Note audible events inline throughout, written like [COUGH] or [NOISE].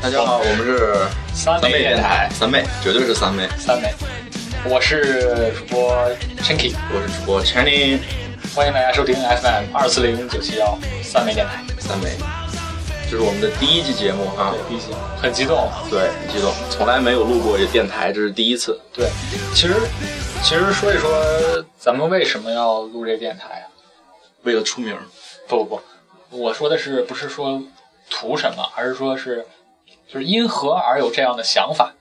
大家好，我们是三三妹电台，三妹，绝对是三妹。三妹，我是主播 Chinky，我是主播 Channing，欢迎大家收听 FM 二四零九七幺三妹电台。三妹，这是我们的第一期节目哈对，。第一期很激动。对，很激动，从来没有录过这电台，这是第一次。对，其实其实说一说咱们为什么要录这电台啊？为了出名，不不不，我说的是不是说图什么，而是说是就是因何而有这样的想法？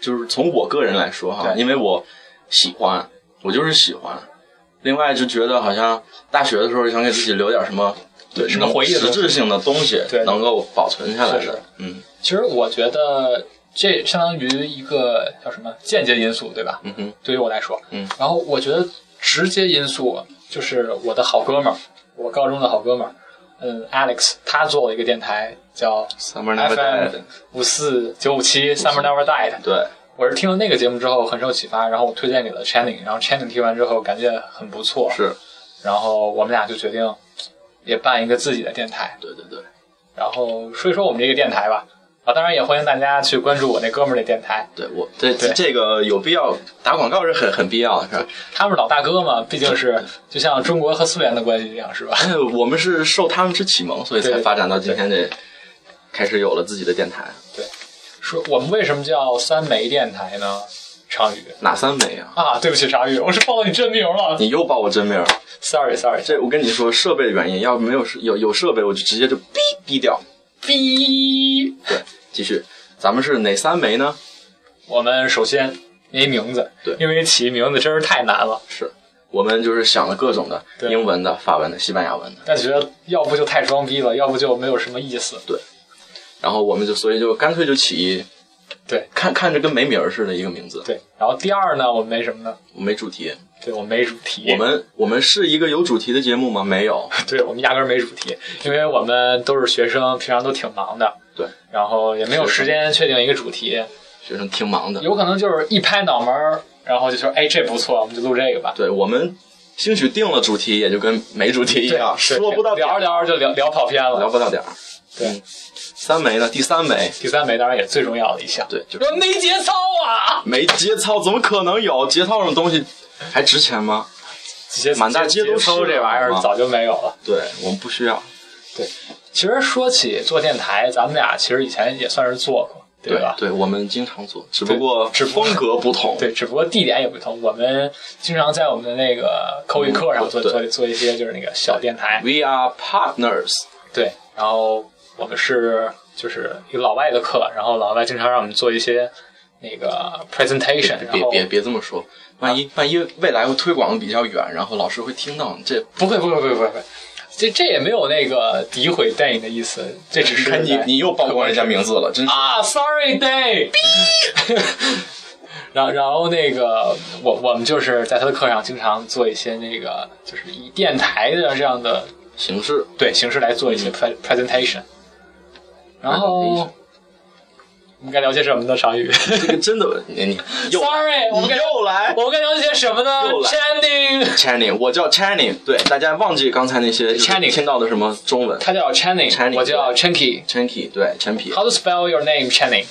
就是从我个人来说哈，对因为我喜欢，我就是喜欢。另外就觉得好像大学的时候想给自己留点什么，对，什么回忆的实质性的东西，对能够保存下来的。嗯其实我觉得这相当于一个叫什么间接因素，对吧？嗯哼，对于我来说，嗯，然后我觉得直接因素就是我的好哥们儿，我高中的好哥们儿，嗯，Alex，他做了一个电台叫，Summer Never Died。五四九五七 Summer Never Died，对，我是听了那个节目之后很受启发，然后我推荐给了 Channing，然后 Channing 听完之后感觉很不错，是，然后我们俩就决定也办一个自己的电台，对对对。然后说一说我们这个电台吧。啊，当然也欢迎大家去关注我那哥们儿那电台，对我对对这个有必要打广告是很很必要的，是吧？他们是老大哥嘛，毕竟是就像中国和苏联的关系一样，是吧？哎我们是受他们之启蒙，所以才发展到今天这，开始有了自己的电台。对说我们为什么叫三媒电台呢？常宇哪三枚啊？啊，对不起，常宇，我是报了你真名了你又报我真名儿，，sorry sorry，这我跟你说设备的原因，要是没有有有设备，我就直接就哔哔掉。哔。对，继续，咱们是哪三枚呢？我们首先没名字，对因为起名字真是太难了，是我们就是想了各种的对英文的、法文的、西班牙文的，但觉得要不就太装逼了，要不就没有什么意思。对然后我们就所以就干脆就起对看看着跟没名儿似的一个名字，对，然后第二呢，我们没什么呢？没主题。对，我们没主题，我们我们是一个有主题的节目吗？没有。[LAUGHS] 对我们压根儿没主题，因为我们都是学生，平常都挺忙的，对，然后也没有时间确定一个主题，学生挺忙的。有可能就是一拍脑门儿，然后就说，哎，这不错，我们就录这个吧。对我们兴许定了主题，也就跟没主题一样，是说不到聊着聊着就聊聊跑偏了聊。不到点儿。对嗯，三枚呢？第三枚，第三枚当然也是最重要的一项，对，就是说没节操啊！没节操，怎么可能有节操这种东西？还值钱吗？节满大街都是这玩意儿早就没有了。对我们不需要。其实说起做电台，咱们俩其实以前也算是做过，对吧？对，我们经常做，只不过只不过风格不同。对，只不过地点也不同。我们经常在我们的那个口语课上做、嗯做做一些就是那个小电台，We are partners。对。然后我们是就是一个老外的课，然后老外经常让我们做一些那个 presentation，然后别别别这么说，万一万一未来会推广的比较远，然后老师会听到你这。不会不会不会不会不会，这这也没有那个诋毁 Day 的意思，这只是看你你又曝光人家名字了，真是。啊，Sorry Day。[LAUGHS] 然后，然后那个我我们就是在他的课上经常做一些那个，就是以电台的这样的形式对形式来做一些 pre presentation。然后 [LAUGHS] 我们该聊些什么呢？常宇这个真的，你你又，Sorry，我们该又来。我们该聊些什么呢？Channing，Channing，我叫 Channing，对，大家忘记刚才那些 Channing 听到的什么中文他叫 Channing，Channing，我叫 Chinky。，Chanky，对，陈皮，How to spell your name, Channing？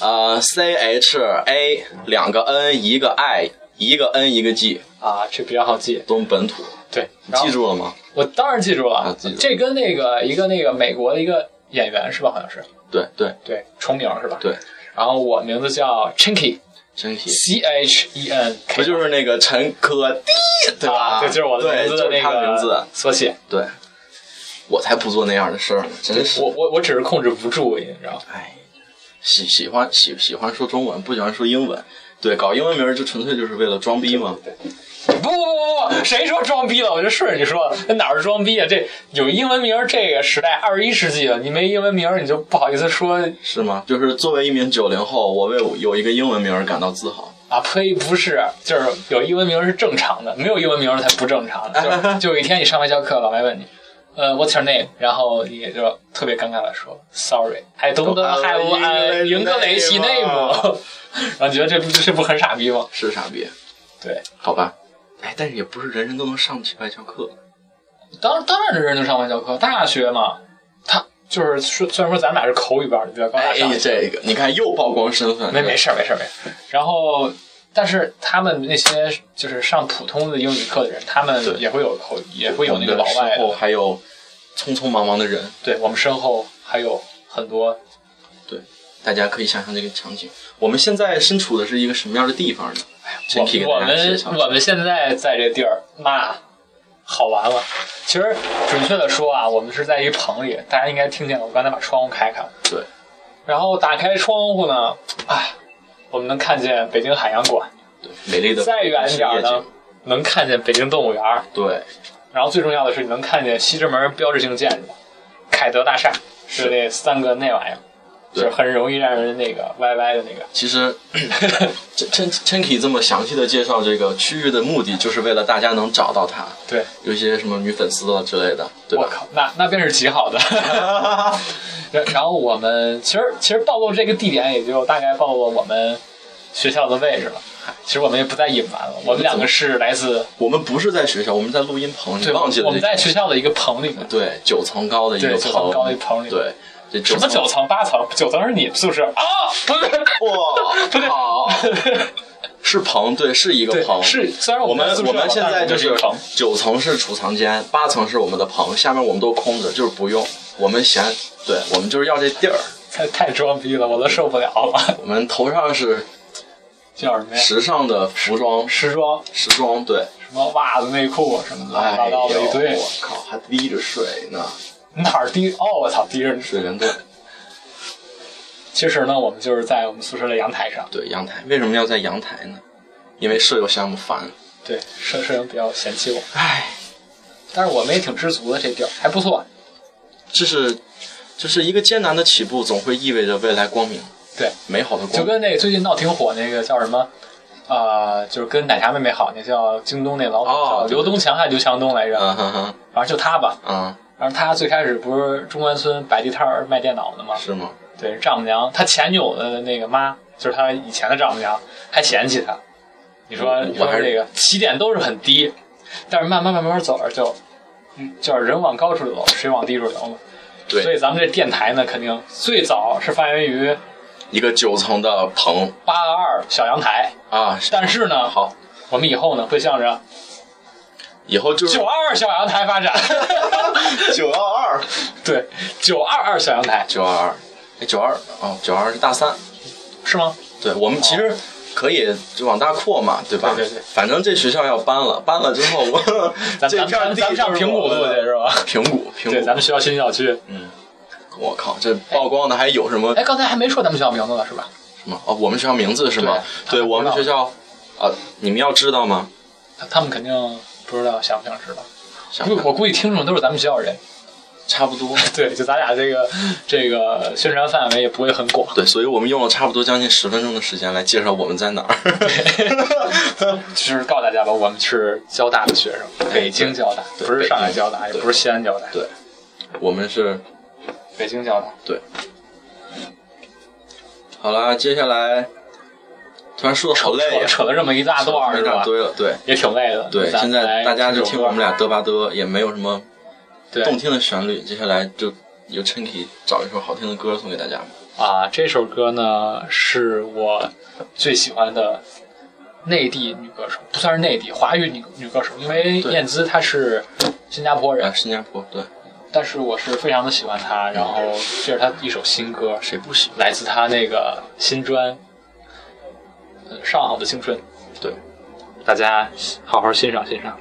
呃，C H A 两个 N 一个 I 一个 N 一个 G，啊，这比较好记。都本土，对，你记住了吗？我当然记住了，这跟那个一个那个美国的一个演员是吧？好像是，对对对，重名是吧？。对然后我名字叫 Chinky，C，Chanky，H E N 不就是那个陈科第，对吧？啊，这就是我的名字的那对就是他的名字个，缩写。对，我才不做那样的事儿呢，真是。我我我只是控制不住，你知道吗？哎，喜喜欢喜喜欢说中文，不喜欢说英文。对，搞英文名儿就纯粹就是为了装逼嘛。不 [LAUGHS] 不不不不，谁说装逼了？我就顺着你说，那哪是装逼啊？这有英文名儿，这个时代二十一世纪了，你没英文名儿，你就不好意思说 [LAUGHS] 是吗？就是作为一名九零后，我为有一个英文名儿感到自豪。啊呸，不是，就是有英文名儿是正常的，没有英文名儿才不正常。就 [LAUGHS] 就有一天你上外教课，老外问你，呃，What's your name？然后你就特别尴尬的说，Sorry，I don't have an English name。然后你觉得这不这不很傻逼吗？是傻逼，对，好吧？哎，但是也不是人人都能上得起外教课。当当然是人能上外教课，大学嘛，他就是说，虽然说咱俩是口语班的，比较高大上哎，，这个你看又曝光身份，没没事儿没事儿没事儿。然后，但是他们那些就是上普通的英语课的人，他们也会有口语，也会有那个老我们身后外。还有匆匆忙忙的人，对我们身后还有很多对大家可以想象这个场景。我们现在身处的是一个什么样的地方呢？我们我们现在在这地儿，妈，好玩了。其实准确的说啊，我们是在一棚里，大家应该听见了。我刚才把窗户开开了，对，然后打开窗户呢，哎，我们能看见北京海洋馆，对，美丽的再远一点呢，能看见北京动物园，对，然后最重要的是，你能看见西直门标志性建筑凯德大厦，是是那三个那玩意儿，就是很容易让人那个歪歪的那个。其实，[CLEARS THROAT] Chen Chenky 这么详细的介绍这个区域的目的，就是为了大家能找到他，对，有一些什么女粉丝啊之类的，对吧？我靠，那那便是极好的。[LAUGHS] 然然后我们其实其实暴露这个地点，也就大概暴露我们学校的位置了。其实我们也不再隐瞒了，我们两个是来自我们不是在学校，我们在录音棚，你对，忘记了？我们在学校的一个棚里面，对，九层高的一个对，九层棚，高的一棚里。，对，这什么九层八层？九层是你们宿舍啊？[LAUGHS] 不对，哇，不对好，[LAUGHS] 是棚，对，是一个，棚，是虽然我们我们现在就是九层是储藏间，八层是我们的棚，下面我们都空着，就是不用。我们嫌，对我们就是要这地儿。太太装逼了，我都受不了了。我们头上是叫什么呀？时尚的服装，时装，时装，对，什么袜子、内裤什么乱七八糟的一堆。我靠，还滴着水呢，[LAUGHS] 哪儿低？哦，我操，低着呢。水帘洞。其实呢，我们就是在我们宿舍的阳台上。对，阳台为什么要在阳台呢？因为舍友嫌我们烦。对，舍舍友比较嫌弃我，唉，但是我们也挺知足的，这地儿还不错。这是，就是一个艰难的起步，总会意味着未来光明，对，美好的光明。就跟那个最近闹挺火那个叫什么，呃，就是跟奶茶妹妹好那叫京东那老板、刘东强还是刘强东来着，嗯哼哼，反正就他吧。嗯，然后他最开始不是中关村摆地摊儿卖电脑的吗？是吗？对，丈母娘，他前女友的那个妈，就是他以前的丈母娘，还嫌弃他。你说，我你说这个起点都是很低，但是慢慢慢慢走着就，嗯，就是人往高处走，水往低处流嘛。对所以咱们这电台呢，肯定最早是发源于一个九层的棚八二小阳台，啊，但是呢，好，我们以后呢会向着以后就是九二二小阳台发展。[LAUGHS] 九二二，对，九二二小阳台九二二，哎，九二哦，九二是大三，是吗？对我们其实可以就往大扩嘛，对吧？对对对反正这学校要搬了，搬了之后我咱这片地上平谷路去是吧？平谷，平对，谷，咱们学校新校区。嗯，我靠，这曝光的还有什么哎，刚才还没说咱们学校名字呢，是吧？什么？哦，我们学校名字是吗？对，我们学校啊，你们要知道吗？他他们肯定不知道，想不想知道？我估计听众都是咱们学校人，差不多。[LAUGHS] 对，就咱俩这个这个宣传范围也不会很广。对，所以我们用了差不多将近十分钟的时间来介绍我们在哪儿。[LAUGHS] 就是告诉大家吧，我们是交大的学生，北京交大，不是上海交大，也不是西安交大，对我们是北京交大。对好啦，接下来突然说的好累扯了这么一大段是吧？对也挺累的。对，现在大家就听我们俩嘚吧嘚，也没有什么动听的旋律。接下来就由 Chinky 找一首好听的歌送给大家。啊，这首歌呢是我最喜欢的内地女歌手，不算是内地华语女女歌手，因为燕姿她是新加坡人啊，，新加坡，对，但是我是非常的喜欢她。然后这是她一首新歌，谁不喜欢？来自她那个新专《呃上好的青春》，对，大家好好欣赏欣赏。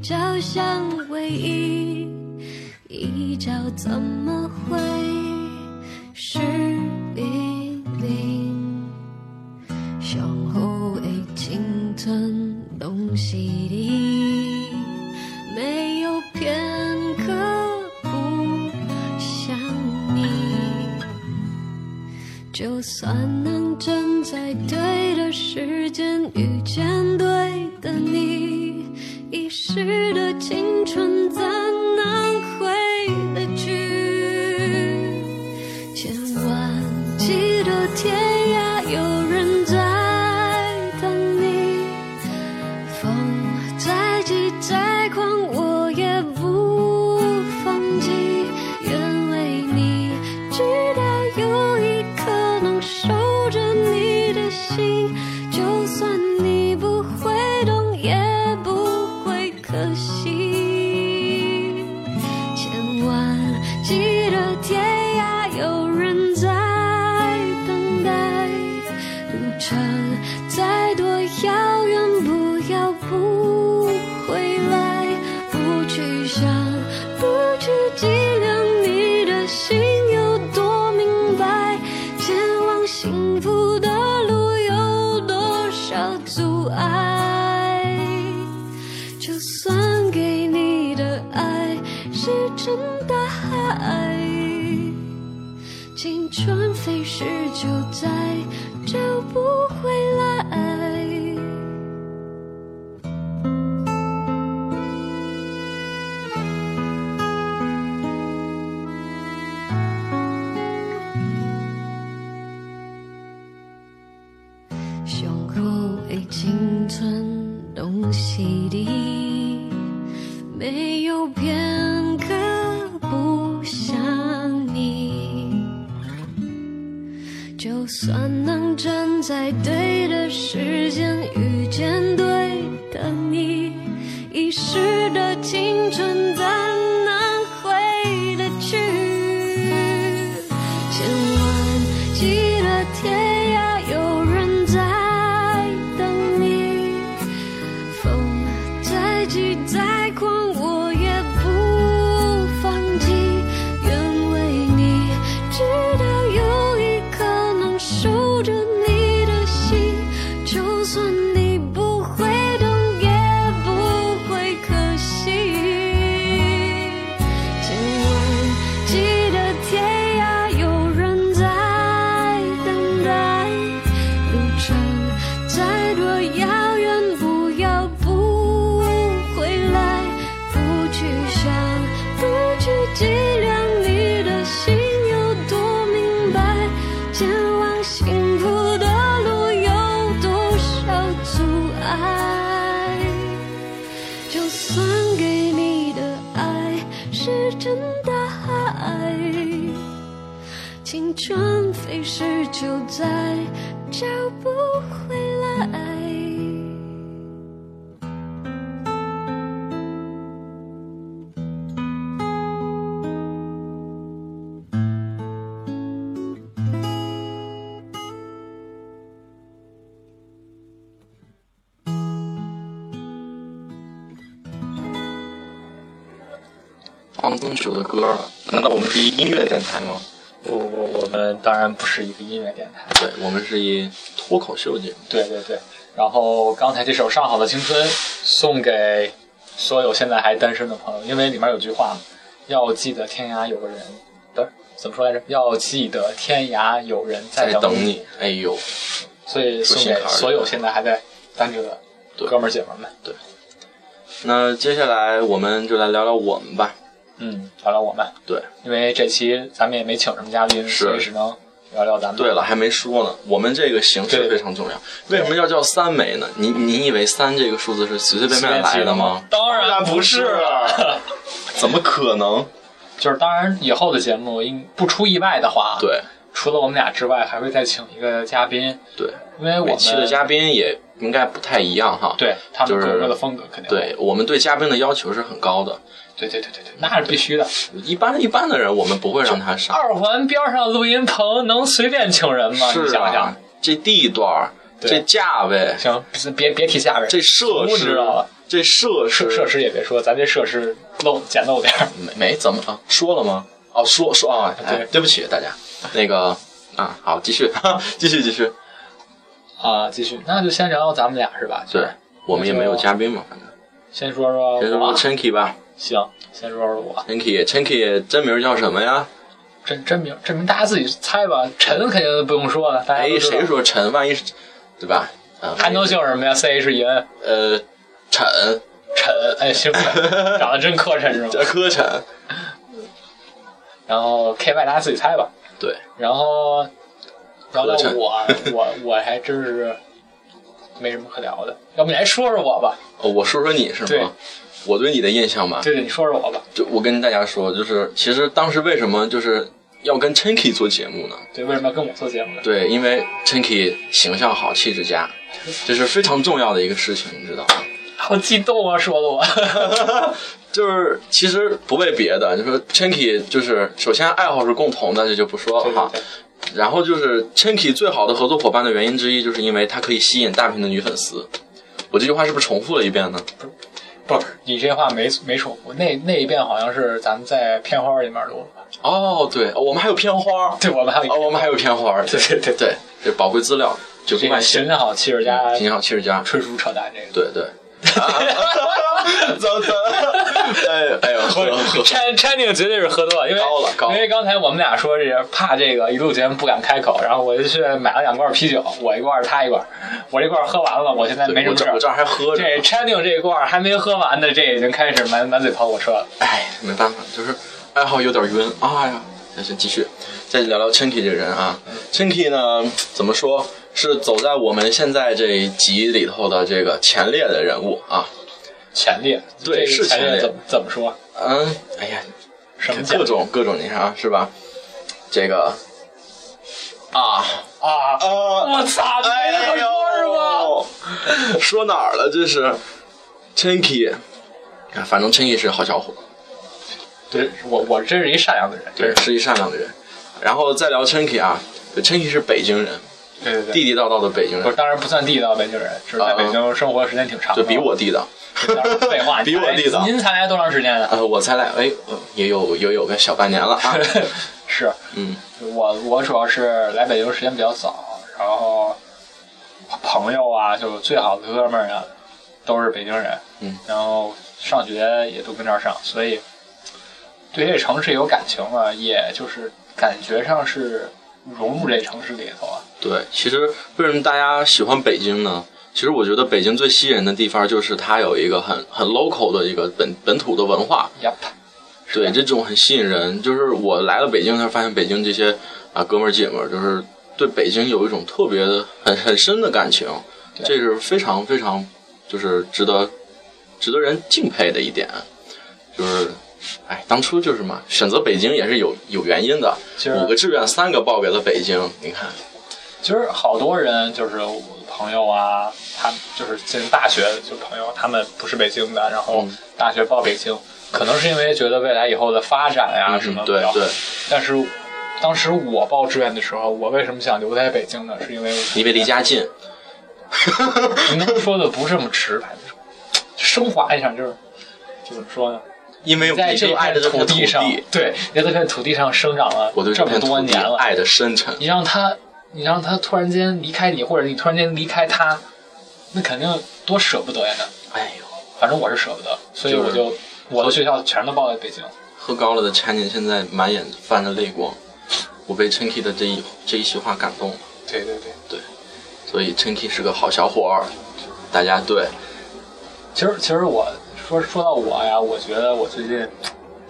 叫相偎依一朝怎么会是黎明想后会青春都是你没有片刻不想你就算青春飞逝就再找不回来。放更久的歌，难道我们是一音乐电台吗？们当然不是一个音乐电台，对，我们是一脱口秀节目。对对对。然后刚才这首《上好的青春》送给所有现在还单身的朋友，因为里面有句话，要记得天涯有个人，不是怎么说来着？要记得天涯有人在等等你，哎呦，所以送给所有现在还在单着的哥们儿姐们儿们。那接下来我们就来聊聊我们吧。嗯，聊聊我们，对，因为这期咱们也没请什么嘉宾，是所以只能聊聊咱们。对了，还没说呢，我们这个形式非常重要。为什么要叫三美呢？你你以为三这个数字是随随便便来的吗？当然不是了。[LAUGHS] 怎么可能？就是当然以后的节目应不出意外的话，，对除了我们俩之外，还会再请一个嘉宾，对，因为我们每期的嘉宾也应该不太一样哈。对他们就是各个的风格肯定会对，我们对嘉宾的要求是很高的。对对对对对，那是必须的。[LAUGHS] 一般一般的人，我们不会让他上。二环边上录音棚能随便请人吗？是你想想啊，，这地段儿，这价位，行，别别提价位，这设施这设施设设施也别说，咱这设施漏简陋点儿。没没怎么啊？说了吗？哦，说说啊，哎对，对不起大家，那个啊，好，继续，[LAUGHS] 继续，继续。啊，继续，那就先聊聊咱们俩是吧？对，我们也没有嘉宾嘛，反正先说说先说我，Chinky 吧行，先说说我，，Chinky，Chinky 真名叫什么呀？真真名真名大家自己猜吧，陈肯定不用说了，大家哎，谁说陈？万一是，对吧？啊，韩头姓什么呀？C H E N 呃，陈，陈，哎，姓陈，[LAUGHS] 长得真磕碜是这吗？磕碜，然后 K Y 大家自己猜吧。对，然后，然后磕碜我我我还真是没什么可聊的，要不你来说说我吧？哦，我说说你是对吗？我对你的印象吧，对对，你说说我吧。就我跟大家说，就是其实当时为什么就是要跟 Chinky 做节目呢？对，为什么要跟我做节目呢？对，因为 Chinky 形象好，气质佳，[LAUGHS] 这是非常重要的一个事情，你知道吗？好激动啊，说的我。[LAUGHS] 就是其实不为别的，就说 Chinky 就是首先爱好是共同的，这就不说了哈。对然后就是 Chinky 最好的合作伙伴的原因之一，就是因为他可以吸引大批的女粉丝。我这句话是不是重复了一遍呢？不是你这话没没重复，那那一遍好像是咱们在片花里面录的吧？哦，对，哦我们还有片花，对，我们还有哦，我们还有片花，[LAUGHS] 对对对对，这宝贵资料，就这个不管形象好，气质佳，形象好，气质佳，纯属扯淡。这个对对。[LAUGHS] 怎么？哎哎呦，喝喝 Chan Channing 绝对是喝多了，因为高了高了因为刚才我们俩说是怕这个一录节目不敢开口，然后我就去买了两罐啤酒，我一罐他一罐，我这罐喝完了，我现在没什么事儿我这还喝着。这 Channing 这一罐还没喝完呢，这已经开始满满嘴跑火车了。哎，没办法，就是爱好有点晕。哎呀，那先继续，再聊聊 Chinky 这个人啊。Chinky 呢，怎么说是走在我们现在这一集里头的这个前列的人物啊？前列，对是前列怎么怎么说？嗯，哎呀，什么各种各种，你看啊，是吧？这个啊啊？啊，我操！你没那么说是吗？[LAUGHS] 说哪儿了？这是 Chinky，啊反正 Chinky 是好小伙，对，我我真是一善良的人。对，是一善良的人。然后再聊 Chinky 啊，Chinky 是北京人，对对对。地地道道的北京人，当然不算地道北京人，只是在北京生活时间挺长的。就比我地道。废话，[LAUGHS] 比我地道您才来多长时间呢？呃，我才来，哎，呃也有也有个小半年了啊。[LAUGHS] 是嗯，我我主要是来北京时间比较早，然后朋友啊，就最好的哥们儿啊，都是北京人。嗯，然后上学也都跟这儿上，所以对这城市有感情了，也就是感觉上是融入这城市里头啊。对，其实为什么大家喜欢北京呢？其实我觉得北京最吸引人的地方就是它有一个很很 local 的一个本本土的文化，Yep，对，这种很吸引人。就是我来了北京才发现，北京这些啊哥们儿姐们儿，就是对北京有一种特别的很很深的感情，这是非常非常就是值得值得人敬佩的一点。就是，哎，当初就是嘛，选择北京也是有有原因的。五个志愿三个报给了北京，你看，其实好多人就是朋友啊，他们就是进大学就朋友，他们不是北京的，然后嗯大学报北京，可能是因为觉得未来以后的发展呀、嗯什么。对对，但是当时我报志愿的时候，我为什么想留在北京呢？是因为因为离家近。[LAUGHS] 您能说的不是这么直白，升华一下就是，就怎么说呢？因为在这爱着这片土地上，对，你在这片土地上生长了我对这么多年了，爱的深沉。你让他，你让他突然间离开你，或者你突然间离开他，那肯定多舍不得呀！那哎呦，反正我是舍不得，所以就是我就我的学校全都报在北京。喝高了的 Channing 现在满眼泛着泪光，我被 Chinky 的这一这一席话感动了。对对对，所以 Chinky 是个好小伙儿，大家对其实其实我说说到我呀，我觉得我最近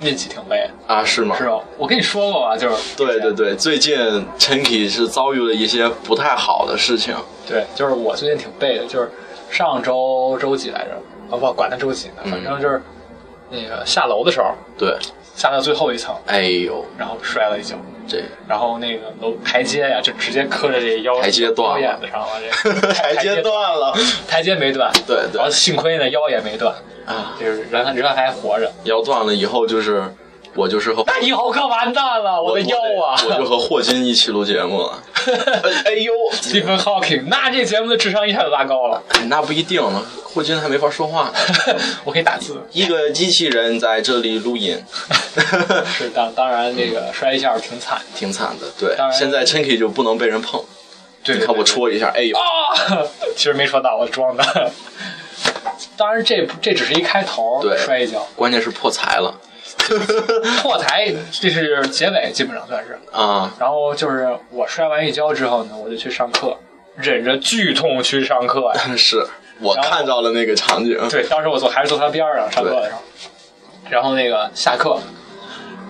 运气挺背，啊是吗？是吧？我跟你说过吧，就是对对对，最近 Chinky 是遭遇了一些不太好的事情。对，就是我最近挺背的，就是上周周几来着？啊不，管他周几呢，嗯反正就是那个下楼的时候，对，下到最后一层，哎呦，然后摔了一跤。这然后那个楼台阶呀，就直接磕着这腰台阶断了。腰眼子上了，这个 [LAUGHS] 台阶断了。台阶没断，对对。然后幸亏呢腰也没断，啊，就是人人还活着。腰断了以后就是我就是和那以后可完蛋了，我的腰啊我就和霍金一起录节目了。[LAUGHS] 哎呦，！Stephen Hawking，那这节目的智商一下就拉高了。哎那不一定呢，霍金还没法说话呢。[LAUGHS] 我可以打字。一个机器人在这里录音，[LAUGHS] 是当当然，那个摔一下挺惨。挺惨的。对当，然现在 Chinky 就不能被人碰。对你看我戳一下，哎呦，啊，其实没戳到，我装的。当然这，这只是一开头，对摔一跤。关键是破财了。[LAUGHS] 破台，这是结尾，基本上算是。啊，然后就是我摔完一跤之后呢，我就去上课，忍着剧痛去上课呀。[LAUGHS] 是我看到了那个场景。对，当时我坐还是坐他边上上课的时候，然后那个下课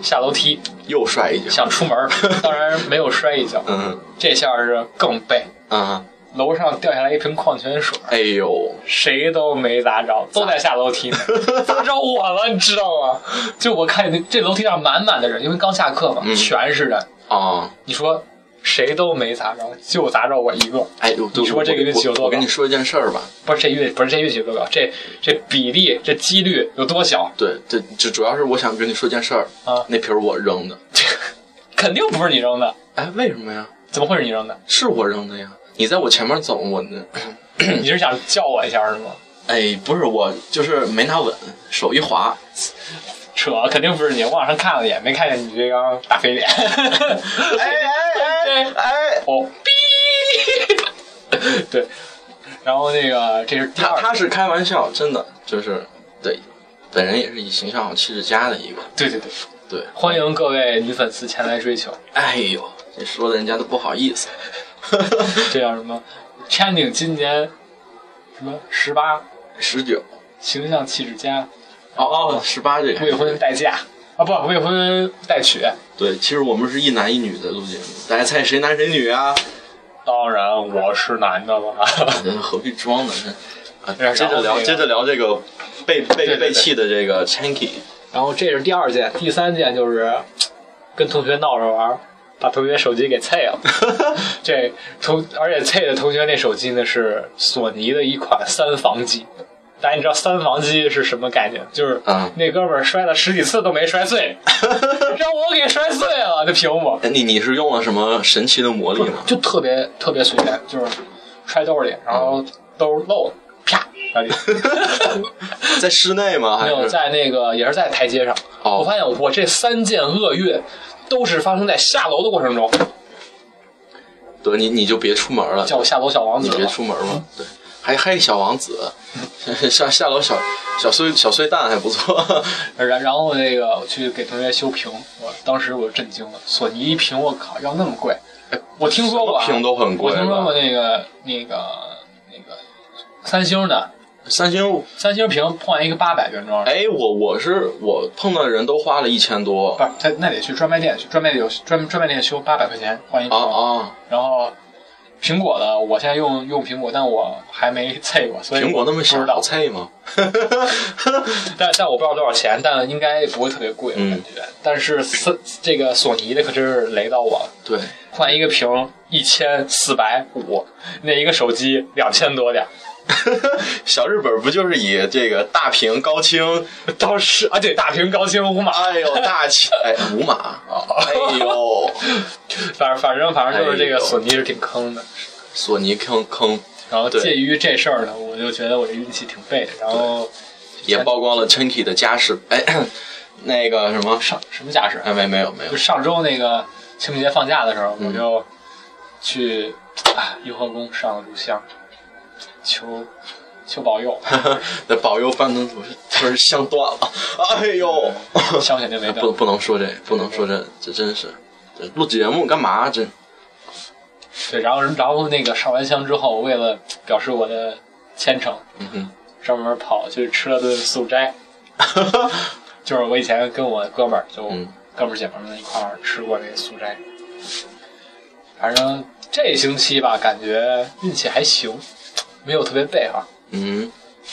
下楼梯又摔一跤。想出门，[LAUGHS] 当然没有摔一跤，嗯这下是更背。啊，楼上掉下来一瓶矿泉水，哎呦，谁都没砸着，都在下楼梯呢，[LAUGHS] 砸着我了，你知道吗？就我看见这楼梯上满满的人，因为刚下课嘛，嗯全是人。啊，你说谁都没砸着，就砸着我一个。哎呦，对你说这个运气有多我我跟你说一件事儿吧，不是这运，不是这运气有多高，这这比例这几率有多小？对，这这主要是我想跟你说件事儿啊那瓶儿我扔的。[LAUGHS] 肯定不是你扔的，哎，为什么呀？怎么会是你扔的？是我扔的呀。你在我前面走，我那，你是想叫我一下是吗？哎，不是我，就是没拿稳，手一滑，扯，肯定不是你。我往上看了一眼，没看见你这张大肥脸。[LAUGHS] 哎哎 [LAUGHS] 哎哎，哦，哔，[LAUGHS] 对。然后那个这是他他是开玩笑，真的就是对，本人也是以形象好气质佳的一个，对对对，对，欢迎各位女粉丝前来追求。哎呦，这说的人家都不好意思。[LAUGHS] 这叫什么？Channing 今年什么十八，十九，形象气质佳，哦哦，十八这个未婚待嫁啊，不，未婚待娶。对，其实我们是一男一女的录节目，大家猜谁男谁女啊？当然我是男的了。[LAUGHS] 这何必装呢？接着聊，接着聊这个被被被气的这个 Chanky，然后这是第二件，第三件就是跟同学闹着玩儿，把同学手机给碎了。[LAUGHS] 这同而且碎的同学那手机呢是索尼的一款三防机。大家你知道三防机是什么概念？就是啊那哥们儿摔了十几次都没摔碎，[LAUGHS] 让我给摔碎了这屏幕，哎你你是用了什么神奇的魔力吗？就特别特别随便，就是揣兜里，然后兜漏了，啪，[LAUGHS] 在室内吗？还没有在那个也是在台阶上。哦我发现我这三件厄运都是发生在下楼的过程中，对你你就别出门了，叫我下楼小王子你别。出门了。对，还还有小王子，[LAUGHS] 下下楼小小碎小碎蛋还不错。[LAUGHS] 然然后那个我去给同学修屏，我当时我就震惊了，索尼一屏我靠要那么贵，我听说过啊，屏都很贵，我听说过那个那个那个三星的三星。三星屏换一个八百原装的，哎，我我是我碰到的人都花了一千多不是他那得去专卖店去，专卖店有专专卖店修八百块钱换一啊，啊！然后苹果的我现在用用苹果，但我还没测过，所以苹果那么小，不知道好，菜吗？[LAUGHS] 但但我不知道多少钱，但应该不会特别贵，我嗯感觉。但是索这个索尼的可真是雷到我了，对，换一个屏一千四百五，那一个手机两千多点儿。[LAUGHS] 小日本不就是以这个大屏高清，[LAUGHS] 当时啊，对，大屏高清无码，哎呦大清，[LAUGHS] 哎五码，哎呦，反正反正反正就是这个索尼是挺坑的。索尼坑坑。然后介于这事儿呢，我就觉得我这运气挺背的。然后也曝光了 Chinky 的家世，哎，[CLEARS THROAT] 那个什么，上什么家世？哎没没有没有。就，上周那个清明节放假的时候，嗯。我就去啊雍和宫上了炷香，求求保佑，[LAUGHS] 那保佑范登组是他是香断了，哎呦，香肯定没断不。不能说这，不能说这，这真是，这录节目干嘛？这对，然后然后那个上完香之后，为了表示我的虔诚，嗯哼，专门跑去吃了顿素斋。[LAUGHS] 就是我以前跟我哥们儿，就嗯哥们儿姐们儿们一块儿吃过那个素斋。反正这星期吧，感觉运气还行，没有特别背哈。嗯，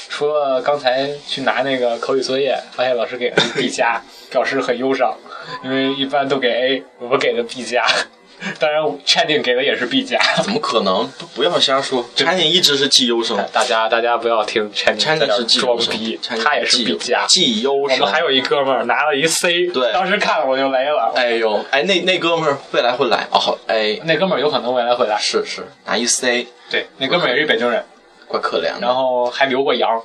除了刚才去拿那个口语作业，发现老师给了 B 加，[LAUGHS] 表示很忧伤，因为一般都给 A，我给的 B 加，[LAUGHS] 当然 Channing 给的也是 B 加。怎么可能？不不要瞎说，[LAUGHS] Chinky 一直是绩优生大家大家不要听 Channing 在那装逼他也是 B 加。绩优生我们。还有一哥们儿拿了一 C，对。当时看了我就雷了。哎呦，哎那那哥们儿未来会来。哦，好，哎，那哥们儿有可能未来会来，是是。拿一 C，对，那哥们儿也是北京人，怪可怜的。然后还留过洋，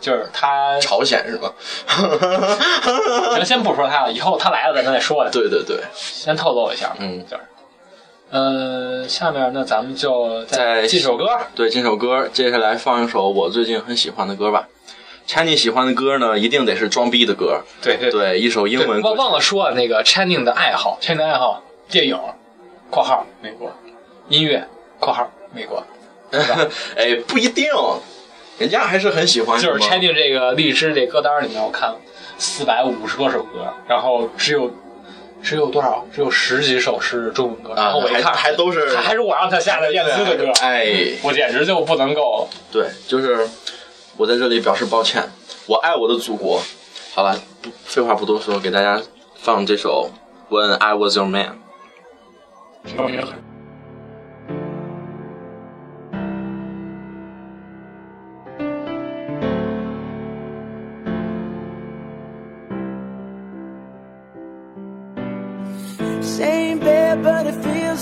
就是他，[LAUGHS] 朝鲜是吧？[LAUGHS] 咱先不说他了，以后他来了咱再说呀。对对对，先透露一下，嗯，就是，呃，下面那咱们就再再进首歌，对，进首歌接下来放一首我最近很喜欢的歌吧。Channing 喜欢的歌呢，一定得是装逼的歌。对对对，一首英文歌忘忘了说啊，那个 Channing 的爱好，Channing 的爱好，电影（括号美国），音乐（括号美国 [LAUGHS] 哎，不一定，人家还是很喜），欢。就是什么 Channing 这个荔枝这歌单里面，我看四百五十多首歌，然后只有只有多少？只有十几首是中文歌，然后我一还看，还都是还还是我让他下的燕姿的歌，哎，我简直就不能够。对，就是我在这里表示抱歉，我爱我的祖国。好了，不废话不多说，给大家放这首《When I Was Your Man》。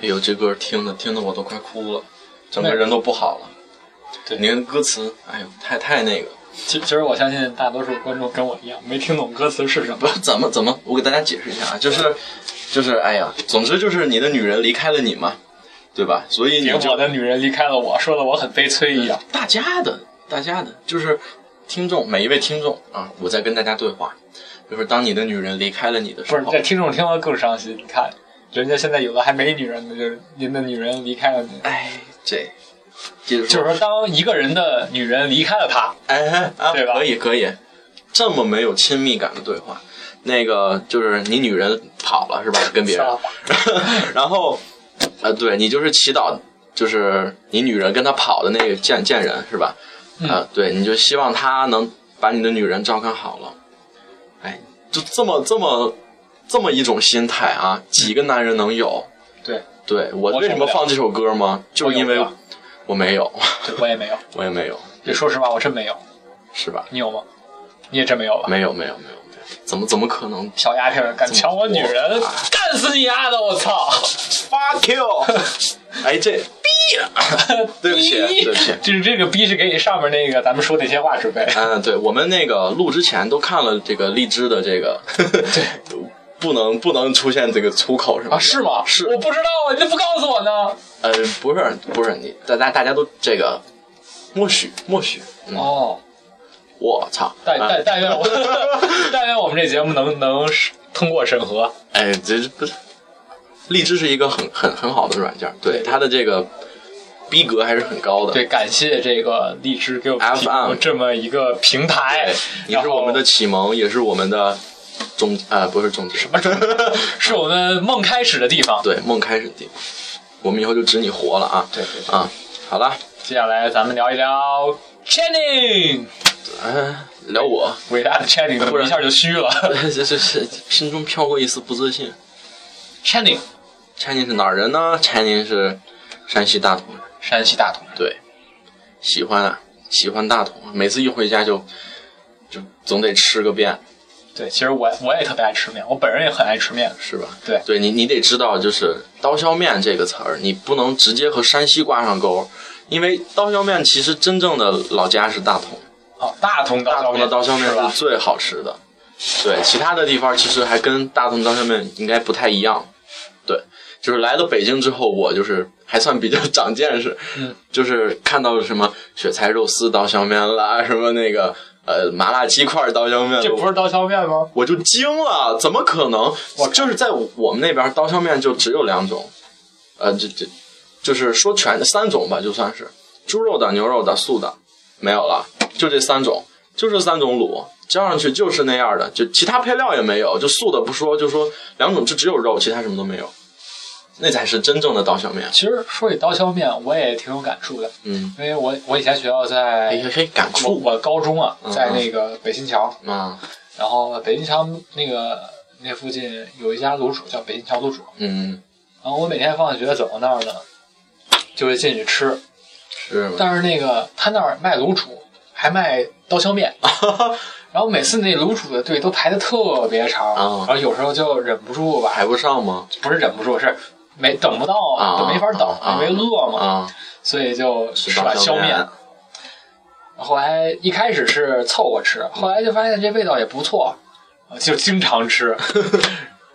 哎呦，这歌听的听的我都快哭了，整个人都不好了。对你看歌词，哎呦，太太那个，其其实我相信大多数观众跟我一样，没听懂歌词是什么不是。[LAUGHS] 怎么怎么，我给大家解释一下啊，就是就是，哎呀，总之就是你的女人离开了你嘛，对吧？所以你的女人离开了我，说的我很悲催一样。大家的，大家的，就是听众每一位听众啊，我在跟大家对话，就是当你的女人离开了你的时不是，候这，听众听了更伤心。你看，人家现在有的还没女人呢，就是您的女人离开了你。哎，这就是说，当一个人的女人离开了他，哎啊，对吧可以可以，这么没有亲密感的对话，那个就是你女人跑了是吧？[LAUGHS] 跟别人，[LAUGHS] 然后，呃，对你就是祈祷，就是你女人跟他跑的那个贱贱人是吧？嗯啊、对，你就希望他能把你的女人照看好了。哎，就这么这么这么一种心态啊，几个男人能有？对，对我我为什么放这首歌吗？就是因为我没有，对我也没有。我也没有，[LAUGHS] 这说实话，我真没有。是吧？你有吗？你也真没有吧？没有，没有，没有，没有怎么怎么可能小丫头敢抢我女人，干死你丫的！我操！？Fuck you！[LAUGHS] 哎，这逼了，[LAUGHS] 对不起，对不起。就是这个逼是给你上面那个咱们说那些话准备。嗯，对，我们那个录之前都看了这个荔枝的这个，对，不能不能出现这个粗口什么的啊，是吗？是我不知道啊，你怎么不告诉我呢？呃，不是不是你，大家大家都这个默许默许。嗯，哦，我操！但啊但但愿我，[LAUGHS] 但愿我们这节目能能通过审核。哎，这这不是，荔枝是一个很很很好的软件，对对它的这个逼格还是很高的。对，感谢这个荔枝给我们提 FM 供这么一个平台对，，你是我们的启蒙，也是我然后什么的终呃不是终结，中 [LAUGHS] 是我们梦开始的地方。对梦开始的地方，我们以后就指你活了啊！对对对，啊，好了，接下来咱们聊一聊 Channing，嗯、聊我，伟大的 Channing，突然一下就虚了这这这心中飘过一丝不自信。Channing，Channing 是哪儿人呢？？Channing 是山西大同人，山西大同人。对，喜欢啊，喜欢大同，每次一回家就就总得吃个遍，对，其实我我也特别爱吃面，我本人也很爱吃面。是吧？对对你你得知道，就是刀削面这个词儿，你不能直接和山西挂上钩，因为刀削面其实真正的老家是大同，哦，大同刀大同的刀削面是？最好吃的。对，其他的地方其实还跟大同刀削面应该不太一样。对，就是来了北京之后，我就是还算比较 [LAUGHS] 长见识，嗯，就是看到了什么雪菜肉丝刀削面啦，什么那个呃麻辣鸡块刀削面，这不是刀削面吗？我就惊了，怎么可能？我就是在我们那边刀削面就只有两种，呃，这这就是说全三种吧，就算是猪肉的、牛肉的、素的，没有了，就这三种，就这三种卤，浇上去就是那样的，就其他配料也没有，就素的不说，就说两种就只有肉，其他什么都没有，那才是真正的刀削面。其实说起刀削面，我也挺有感触的，嗯，因为我我以前学校在哎，可以感我触我高中啊，嗯在那个北新桥，啊，然后北新桥那个那附近有一家卤煮叫北新桥卤煮，嗯，然后我每天放学走到那儿呢，就会进去吃，是吗？但是那个他那儿卖卤煮，还卖刀削面，[LAUGHS] 然后每次那卤煮的队都排的特别长，啊然后有时候就忍不住吧，排不上吗？不是忍不住，是没等不到啊就没法等，啊因为饿嘛，啊，所以就吃吃碗削面。后来一开始是凑合吃，后来就发现这味道也不错，就经常吃。[LAUGHS]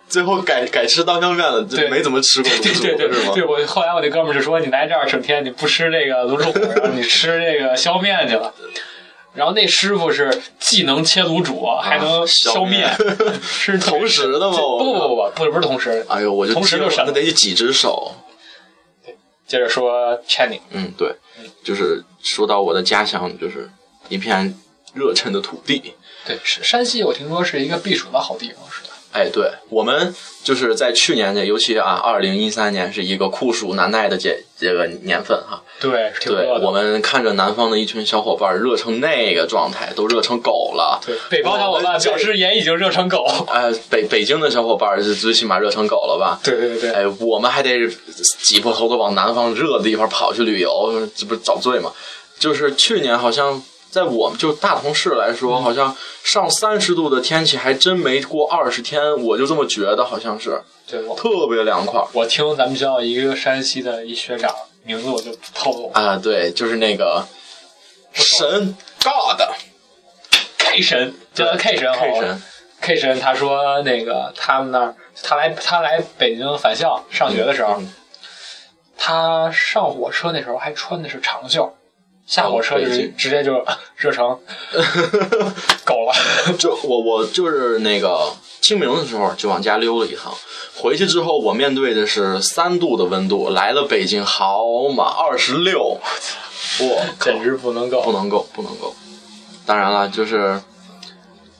最后改改吃刀削面了，就没怎么吃过卤对煮，对对是吗？对，我后来我那哥们就说你来这儿整天你不吃这个卤煮，你吃这个削面去了。然后那师傅是既能切卤煮，还能削削面啊面，[LAUGHS] 是同时的吗不不不不不不是同时。哎呦，我就同时就闪了那得几只手。接着说 Channing，嗯，对，就是说到我的家乡，就是一片热忱的土地。对，是山西，我听说是一个避暑的好地方，是吧？哎，对我们就是在去年这，尤其啊，二零一三年是一个酷暑难耐的这这个年份哈。对，对。我们看着南方的一群小伙伴热成那个状态，都热成狗了。对北方小伙伴表示也已经热成狗。呃，北北京的小伙伴是最起码热成狗了吧？对对对对，哎，我们还得挤破头的往南方热的地方跑去旅游，这不是找罪吗？就是去年好像在我们就大同市来说，好像上三十度的天气还真没过二十天，我就这么觉得，好像是对特别凉快我听咱们学校一个山西的一学长名字我就不透露啊。对，就是那个神 God，K 神叫他 K 神好 K 神，K 神他说那个他们那儿他来他来北京返校上学的时候，嗯他上火车那时候还穿的是长袖。下火车就直接就 [LAUGHS] 热成 [LAUGHS] 狗了，[LAUGHS] 就我我就是那个清明的时候就往家溜了一趟，回去之后我面对的是三度的温度，来了北京好嘛二十六，我靠简直不能够。不能够不能够。当然了，就是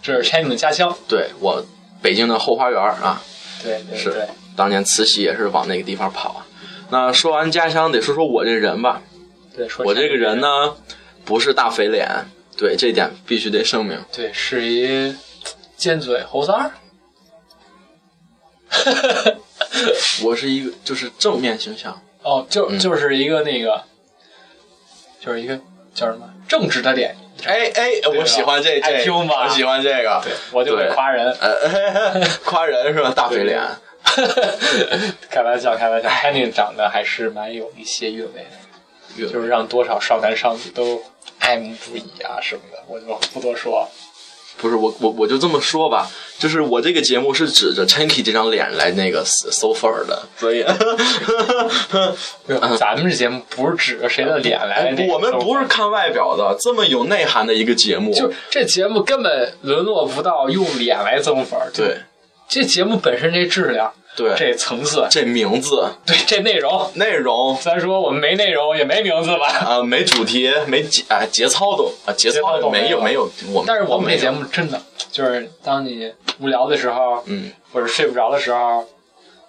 这是 Channing 的家乡，对我北京的后花园啊，是对对对，当年慈禧也是往那个地方跑啊。那说完家乡，得说说我这人吧。对，说我这个人呢，不是大肥脸，对，这一点必须得声明。对，是一尖嘴猴腮儿。[LAUGHS] 我是一个就是正面形象，哦，就嗯就是一个那个，就是一个叫什么正直的脸。哎哎，我喜欢这这，爱听吧我喜欢这个，对，我就会夸人，呃，[LAUGHS] [LAUGHS] 夸人是吧？大肥脸，开玩笑，开玩笑。安宁长得还是蛮有一些韵味的，就是让多少少男少女都爱慕不已啊什么的，我就不多说。不是我我我就这么说吧，就是我这个节目是指着 Chinky 这张脸来那个搜粉儿的，所以 [LAUGHS] 咱们这节目不是指着谁的脸来那个哎我们不是看外表的，这么有内涵的一个节目，就这节目根本沦落不到用脸来增粉儿。对这节目本身这质量、对这层次、这名字对这内容，内容虽然说我们没内容也没名字吧，啊、没主题没节啊节操都啊节节操都没有没有我们但是我们这节目目真的就是当你无聊的时候，嗯或者睡不着的时候，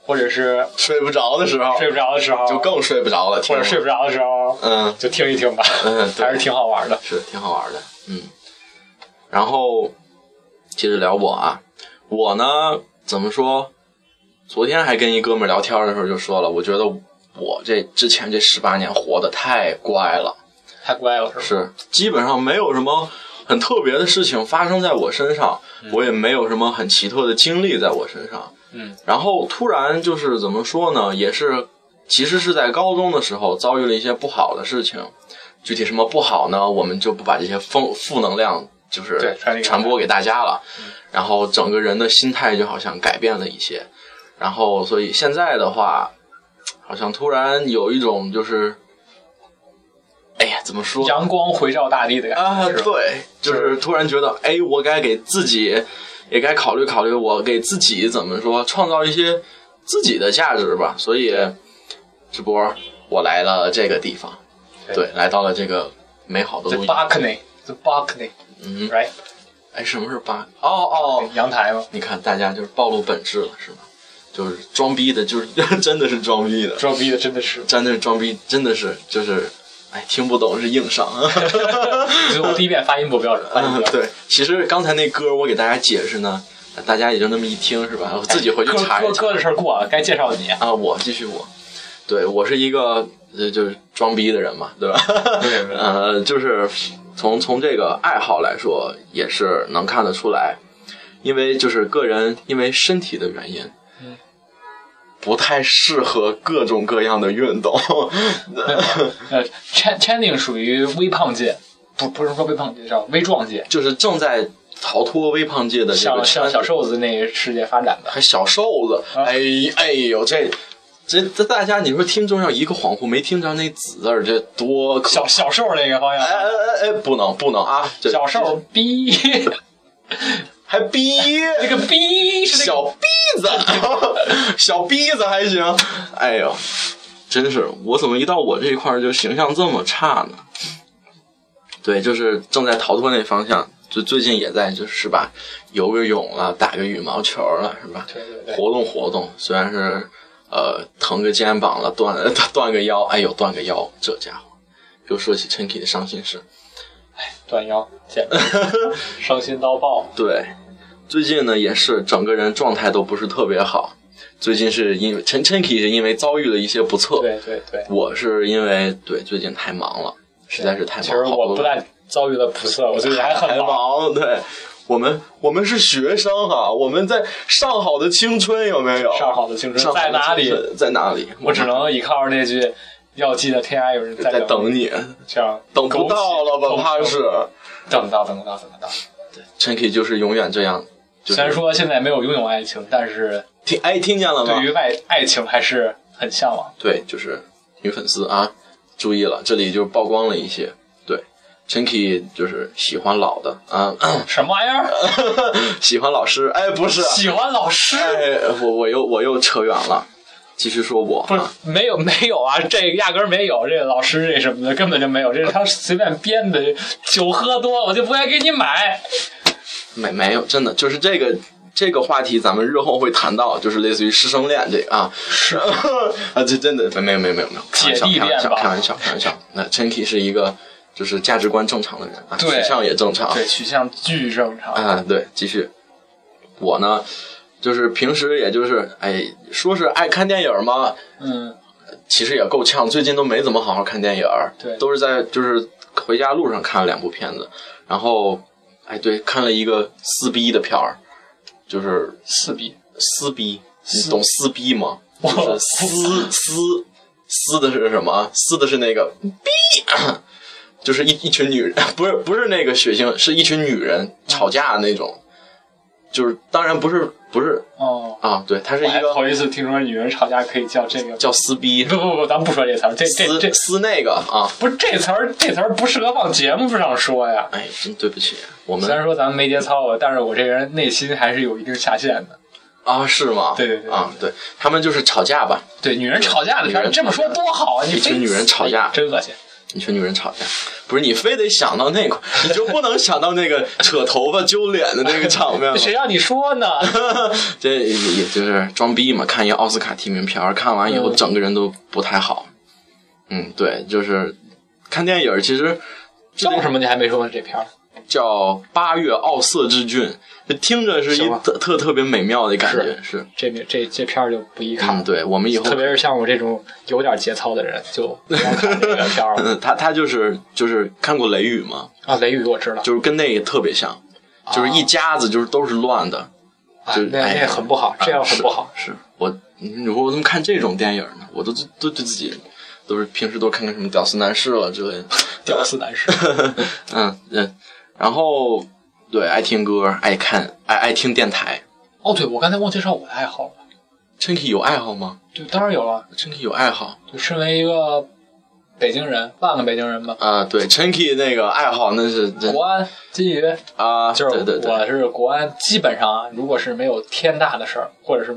或者是睡不着的时候睡不着的时候，就更睡不着了，或者睡不着的时候，嗯就听一听吧，嗯 [LAUGHS] 对还是挺好玩的。是挺好玩的，嗯。然后接着聊我啊，我呢怎么说？昨天还跟一哥们儿聊天的时候就说了，我觉得我这之前这十八年活得太乖了，太乖了是吧？是基本上没有什么很特别的事情发生在我身上，我也没有什么很奇特的经历在我身上。嗯，然后突然就是怎么说呢，也是其实是在高中的时候遭遇了一些不好的事情，具体什么不好呢，我们就不把这些负负能量就是对传播给大家了。然后整个人的心态就好像改变了一些，然后所以现在的话，好像突然有一种就是，哎呀，怎么说？阳光回照大地的感觉啊，对，就是突然觉得，哎，我该给自己，也该考虑考虑，我给自己怎么说，创造一些自己的价值吧。所以，直播我来了这个地方，对对，来到了这个美好的 The。balcony，the balcony，嗯，right？哎，什么是八？哦哦，阳台吗，你看大家就是暴露本质了，是吗？就是装逼的，就是 [LAUGHS] 真的是装逼的，装逼的真的是，真的是装逼，真的是就是，哎，听不懂是硬伤。[LAUGHS] 所以我第一遍发音不标准，[LAUGHS] 对，其实刚才那歌我给大家解释呢，大家也就那么一听是吧？我自己回去查一查哥哥的事儿过了，该介绍你。啊。我继续我，对我是一个呃就是装逼的人嘛，对吧？对对呃，就是从从这个爱好来说，也是能看得出来，因为就是个人因为身体的原因。嗯不太适合各种各样的运动，[LAUGHS] Channing 属于微胖界，不不是说微胖界，叫微壮界，就是正在逃脱微胖界的这向个向小瘦子那个世界发展的。还小瘦子，啊。哎哎呦，这这这大家，你说听众要一个恍惚没听着那子字儿，这多可小小瘦那个方哎向，哎哎哎，不能不能啊！小瘦逼，[LAUGHS] 还逼 [LAUGHS] 那个逼是小逼子，小逼子还行。哎呦，真是我怎么一到我这一块儿就形象这么差呢？对，就是正在逃脱那方向，就最近也在就是吧，游个泳了，打个羽毛球了，是吧？对对对，活动活动，虽然是呃疼个肩膀了，断断个腰，哎呦断个腰，这家伙又说起 Chinky 的伤心事。哎断腰，简直 [LAUGHS] 伤心到爆。对，最近呢也是整个人状态都不是特别好。最近是因为陈 Chinky 是因为遭遇了一些不测，对对对，我是因为对最近太忙了，实在是太忙。其实我不但遭遇了不测，我最近还很太忙。忙，对。我们我们是学生哈、我们在上好的青春有没有？上好的青春在哪里在哪里？我只能依靠那句“要记得天涯有人在等等你，这样等不到了吧？怕是。等不到，等不到，等不到。Chinky 就是永远这样，就是虽然说现在没有拥有爱情，但是听哎听见了吗？对于爱爱情还是很向往。对，就是女粉丝啊，注意了，这里就曝光了一些。对，Chinky 就是喜欢老的啊，什么玩意儿？[LAUGHS] 喜欢老师。哎，不是，喜欢老师？哎，我我又我又扯远了，继续说我不是啊，没有没有啊，这个压根儿没有，这个老师这什么的根本就没有，这是他随便编的。酒喝多我就不该给你买。没没有，真的就是这个。这个话题咱们日后会谈到，就是类似于师生恋这个啊，是 [LAUGHS] 啊，这真的没有没有没有没有，开玩笑开玩笑开玩笑开玩笑。那 Chinky 是一个就是价值观正常的人啊，取向也正常。对，取向巨正常。啊，对，继续。我呢，就是平时也就是，哎，说是爱看电影嘛，嗯，其实也够呛，最近都没怎么好好看电影，对都是在就是回家路上看了两部片子，然后，哎，对，看了一个撕逼的片儿，就是撕逼撕逼，你懂撕逼吗？就是撕撕撕的是什么？撕的是那个逼，[CLEARS THROAT] 就是一一群女人，不是不是那个血腥，是一群女人吵架那种，就是当然不是不是哦，啊，对，他是一个好意思听说女人吵架可以叫这个。叫撕逼，[LAUGHS] 不不不，咱不说这词儿，这这这撕撕那个啊，不是这词儿，这词儿不适合往节目上说呀。哎，真对不起，我们虽然说咱们没节操吧，但是我这人内心还是有一定下限的。啊是吗？对对对对啊，对他们就是吵架吧，对，女人吵架的片儿，你这么说多好啊！你女人吵架哎真恶心。一群女人吵架，不是你非得想到那块，你就不能想到那个扯头发揪脸的那个场面吗？谁让你说呢？[LAUGHS] 这也也就是装逼嘛，看一个奥斯卡提名片儿，看完以后嗯整个人都不太好。嗯，对，就是看电影儿，其实这叫什么？你还没说这片儿？叫《八月奥色之郡》，听着是一特特特别美妙的感觉，是。这这这片儿就不宜看嗯，。对，我们以后特别是像我这种有点节操的人，就不 [LAUGHS] 要看这个片儿他他就是就是看过《雷雨》吗？啊，雷雨我知道，就是跟那个特别像，就是一家子就是都是乱的，就啊那哎那很不好，这样很不好。是是我，你说我怎么看这种电影呢？我都都对自己都是平时都看看什么 [LAUGHS]《屌丝男士》了之类的。屌丝男士，嗯嗯，然后对爱听歌，爱看爱爱听电台。哦，对，我刚才忘介绍我的爱好了。Chinky 有爱好吗对，当然有了。？Chinky 有爱好就身为一个北京人，半个北京人吧，啊、对，Chinky 那个爱好那是国安、金鱼，啊，就是我是国安，基本上啊，如果是没有天大的事儿，或者是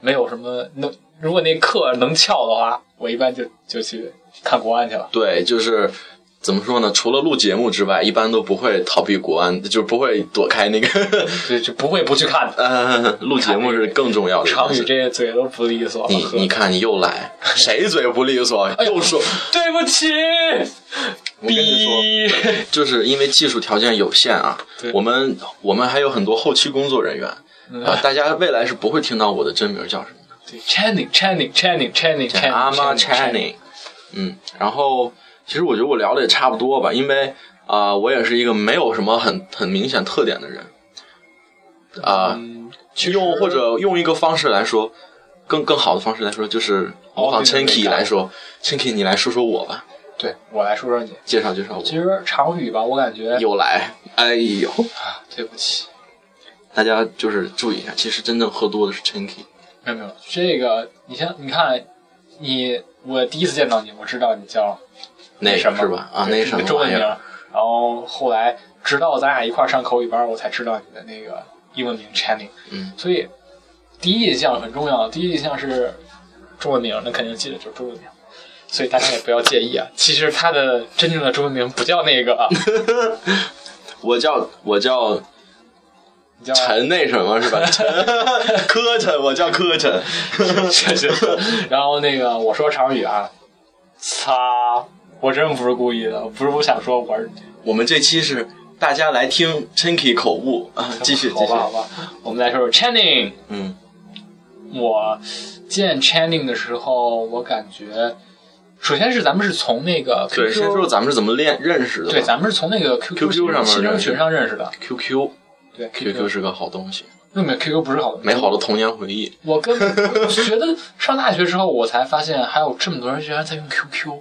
没有什么能，如果那课能翘的话，我一般就就去看国安去了。对，就是怎么说呢？除了录节目之外，一般都不会逃避国安，就是不会躲开那个。[LAUGHS] 就就不会不去看的。呃，录节目是更重要的 [LAUGHS] 常宇事。这嘴都不利索了，你你看，你又来，谁嘴不利索？哎又说，对不起，我跟你说，逼就是因为技术条件有限啊 [LAUGHS] 对，我们我们还有很多后期工作人员嗯啊，大家未来是不会听到我的真名叫什么的。对，Channing Channing Channing Channing Channing 阿妈 Channing，嗯，然后其实我觉得我聊的也差不多吧，因为啊、我也是一个没有什么很很明显特点的人，啊、用或者用一个方式来说，更更好的方式来说，就是模仿 Chinky 来说，Chinky 你来说说我吧，对我来说说你，介绍介绍我，其实常宇吧，我感觉又来，哎呦，对不起，大家就是注意一下，其实真正喝多的是 Chinky，没有没有，这个你先你看你，我第一次见到你，我知道你叫那什么是吧？啊，那什么中文名？然后后来直到咱俩一块儿上口语班，我才知道你的那个英文名 Channing。嗯，所以第一印象很重要，第一印象是中文名，那肯定记得就是中文名。所以大家也不要介意啊，其实他的真正的中文名不叫那个，啊 [LAUGHS] 我叫我 [LAUGHS] 叫陈那什么是吧？陈柯陈，我叫柯陈。[LAUGHS] 行行。然后那个我说常语啊，擦，我真不是故意的，不是我想说我是我们这期是大家来听 Chinky 口误。啊，继续继续。好吧，好吧，我们来说说 Channing。嗯。我见 Channing 的时候，我感觉，首先是咱们是从那个 QQ，对，先说咱们是怎么练认识的。对，咱们是从那个 QQ, QQ 上面新生群上认识的。QQ 对 QQ 是个好东西，那没 QQ 不是好的，美好的童年回忆。我跟觉得上大学之后，我才发现还有这么多人居然在用 QQ，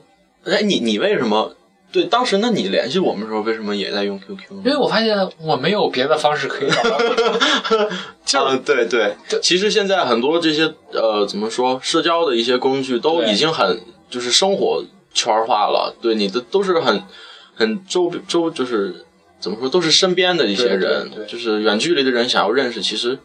哎，你你为什么？对，当时那你联系我们的时候，为什么也在用 QQ 呢？因为我发现我没有别的方式可以找到你。[LAUGHS] 就啊，对对，其实现在很多这些呃，怎么说，社交的一些工具都已经很就是生活圈化了，对你的都是很很周周就是怎么说，都是身边的一些人，对就是远距离的人想要认识，其实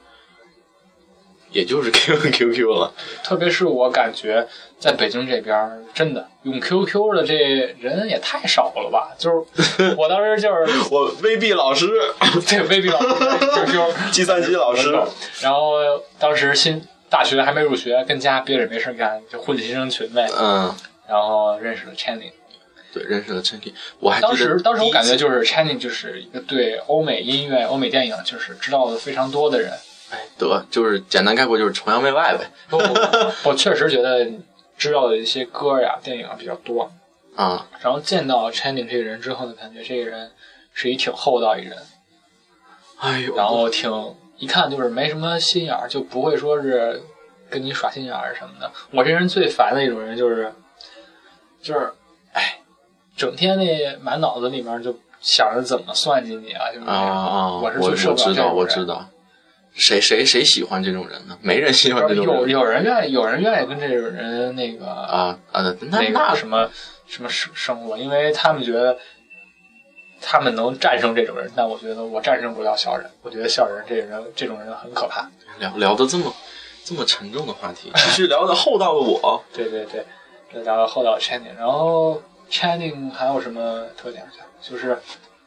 也就是 [LAUGHS] Q Q Q 了。特别是我感觉在北京这边，真的用 QQ 的这人也太少了吧？就是 [LAUGHS] 我当时就是我威逼老师，[LAUGHS] 对未必老师 QQ 计算机老师，然后当时新大学还没入学，跟家憋着没事干，就混新生群呗。嗯，然后认识了 Channing，对，认识了 Chinky。我还当时当时我感觉就是 Channing 就是一个对欧美音乐、欧美电影就是知道的非常多的人。哎得就是简单概括就是崇洋媚外呗。不不，不我确实觉得知道的一些歌呀、电影啊比较多。啊，然后见到 Channing 这个人之后呢，感觉这个人是一挺厚道一人，哎呦，然后挺一看就是没什么心眼儿，就不会说是跟你耍心眼儿什么的。我这人最烦的一种人就是，就是，哎，整天那满脑子里面就想着怎么算计你啊，就是这啊样啊，我是我最受不了知道，这种人我知道。谁谁谁喜欢这种人呢？没人喜欢这种有人有有人愿意，有人愿意跟这种人那个啊啊！那那那什么什么生生活，因为他们觉得他们能战胜这种人，但我觉得我战胜不了小人。我觉得小人这个人这种人很可怕。聊聊的这么这么沉重的话题，[LAUGHS] 继续聊的厚道的我。对对对，这聊到厚道 Channing，然后 Channing 还有什么特点？就是，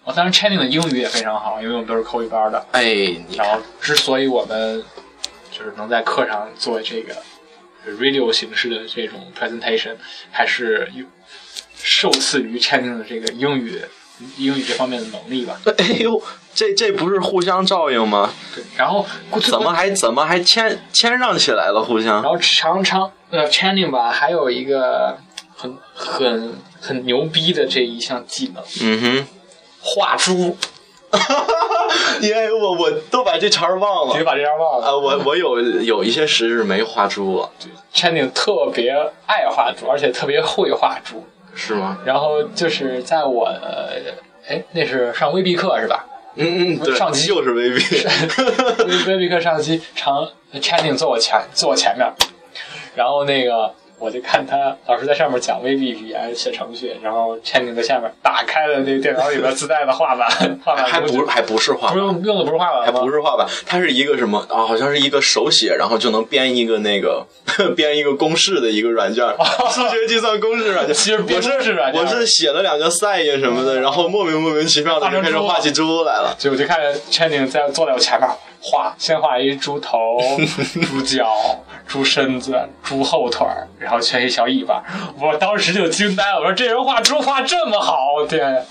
我、当然 Channing 的英语也非常好，因为我们都是口语班的。哎，你然后，之所以我们就是能在课上做这个 radio 形式的这种 presentation，还是有受赐于 Channing 的这个英语英语这方面的能力吧。哎呦，这这不是互相照应吗？对，然后怎么还怎么还谦谦让起来了？互相然后常常呃 Channing 吧，还有一个很很很牛逼的这一项技能，嗯画猪。哼，[LAUGHS] 因为我我都把这茬儿忘了别把这茬忘了。啊，我我有有一些时日没画猪了，Channing 特别爱画猪，而且特别会画猪。是吗？然后就是在我呃，哎，那是上微必课是吧？嗯嗯，对，上 [LAUGHS] 机就是微必。[LAUGHS] 微必课上机常 Channing 坐我前坐我前面，然后那个我就看他老师在上面讲 VB 语言写程序，然后 Channing 在下面打开了那个电脑里边自带的画板，[LAUGHS] 画板还不还不是画板，不用用的不是画板还？不是画板，它是一个什么啊？好像是一个手写，然后就能编一个那个 [LAUGHS] 编一个公式的一个软件，数学计算公式软件。其实编我是公式软件我是写了两个 sin 什么的，然后莫名莫名其妙的就开始画起猪来了。就我就看见 Channing 在坐在我前面画，先画一猪头、[LAUGHS] 猪脚、猪身子、猪后腿儿，然后圈一小尾巴。我当时就惊呆了，我说这人画猪画这么好，我天呀，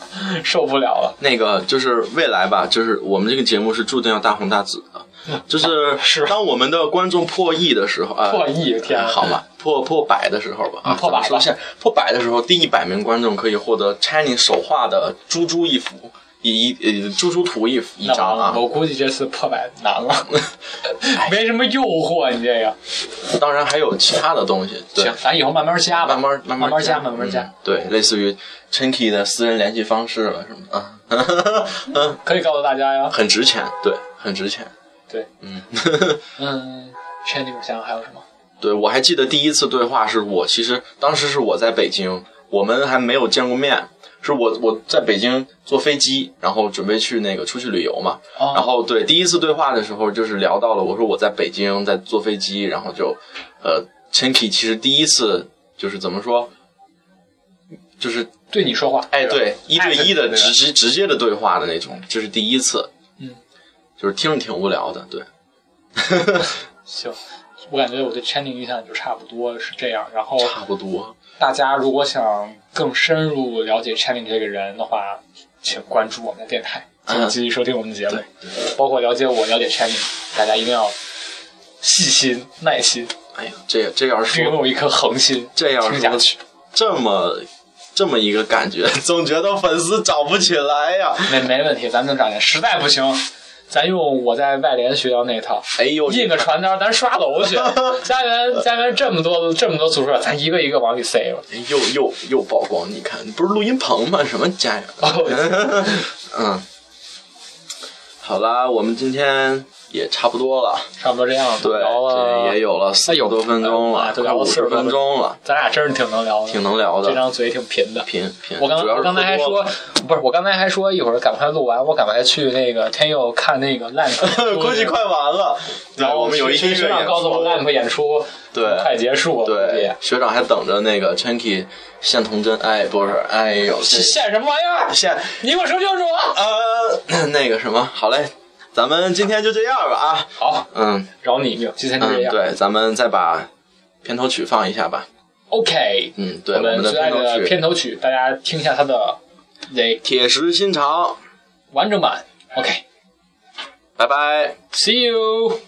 受不了了。那个就是未来吧，就是我们这个节目是注定要大红大紫的。就是是当我们的观众破亿的时候啊，破亿天啊好吧，破破百的时候吧，啊，破百吧咱们说现破百的时候，第一百名观众可以获得 Chinese 手画的猪猪一幅，一一呃猪猪图一一张啊，。我估计这次破百难了，[LAUGHS] 没什么诱惑，你这个。当然还有其他的东西，对行，，咱以后慢慢加吧，慢慢慢慢加，慢慢加嗯，对，类似于 Chinky 的私人联系方式了什么的啊，[LAUGHS] 嗯，可以告诉大家呀。很值钱，对，很值钱。对，嗯，嗯，Channing 我想想还有什么？[LAUGHS] 对我还记得第一次对话是我，其实当时是我在北京，我们还没有见过面，是我我在北京坐飞机，然后准备去那个出去旅游嘛，哦然后对第一次对话的时候，就是聊到了我说我在北京在坐飞机，然后就呃 Chinky 其实第一次就是怎么说，就是对你说话，哎，对，一对一的直直直接的对话的那种，这是第一次。嗯，就是听着挺无聊的，对。[LAUGHS] 行，我感觉我对 Channing 印象就差不多是这样。然后差不多。大家如果想更深入了解 Channing 这个人的话，请关注我们的电台，请继续收听我们的节目，包括了解我、了解 Channing，大家一定要细心、耐心，哎呀，这这要是拥有一颗恒心，这要是下去。这么这么一个感觉，总觉得粉丝找不起来呀。没没问题，咱能找见。实在不行，咱用我在外联学校那套，哎呦，印个传单，咱刷楼去。[LAUGHS] 家园家园这么多这么多宿舍，咱一个一个往里塞吧。哎又又又曝光，你看，不是录音棚吗？什么家园？[LAUGHS] 哦嗯，好啦，我们今天也差不多了，差不多这样子，对，聊了也有了四十多分钟了，聊了四十分分钟了，咱俩真是挺能聊的，挺能聊的。这张嘴挺贫的。贫贫，我刚我刚才还说不是我刚才还说一会儿赶快录完，我赶快去那个天佑看那个 lamp，[LAUGHS] 估计快完了。然，后我们有一群学学长告诉我 lamp 演出对快结束了，对，学长还等着那个 Chunky 献童真，哎，不是，哎呦，这现什么玩意儿？献你给我说清楚。呃 [COUGHS] 那个什么，好嘞，咱们今天就这样吧啊，好，嗯饶你一命，今天就这嗯，样。对，咱们再把片头曲放一下吧。OK，嗯，对，我们的最爱的片头曲大家听一下它的这铁石心肠，完整版。OK，See、拜拜。you。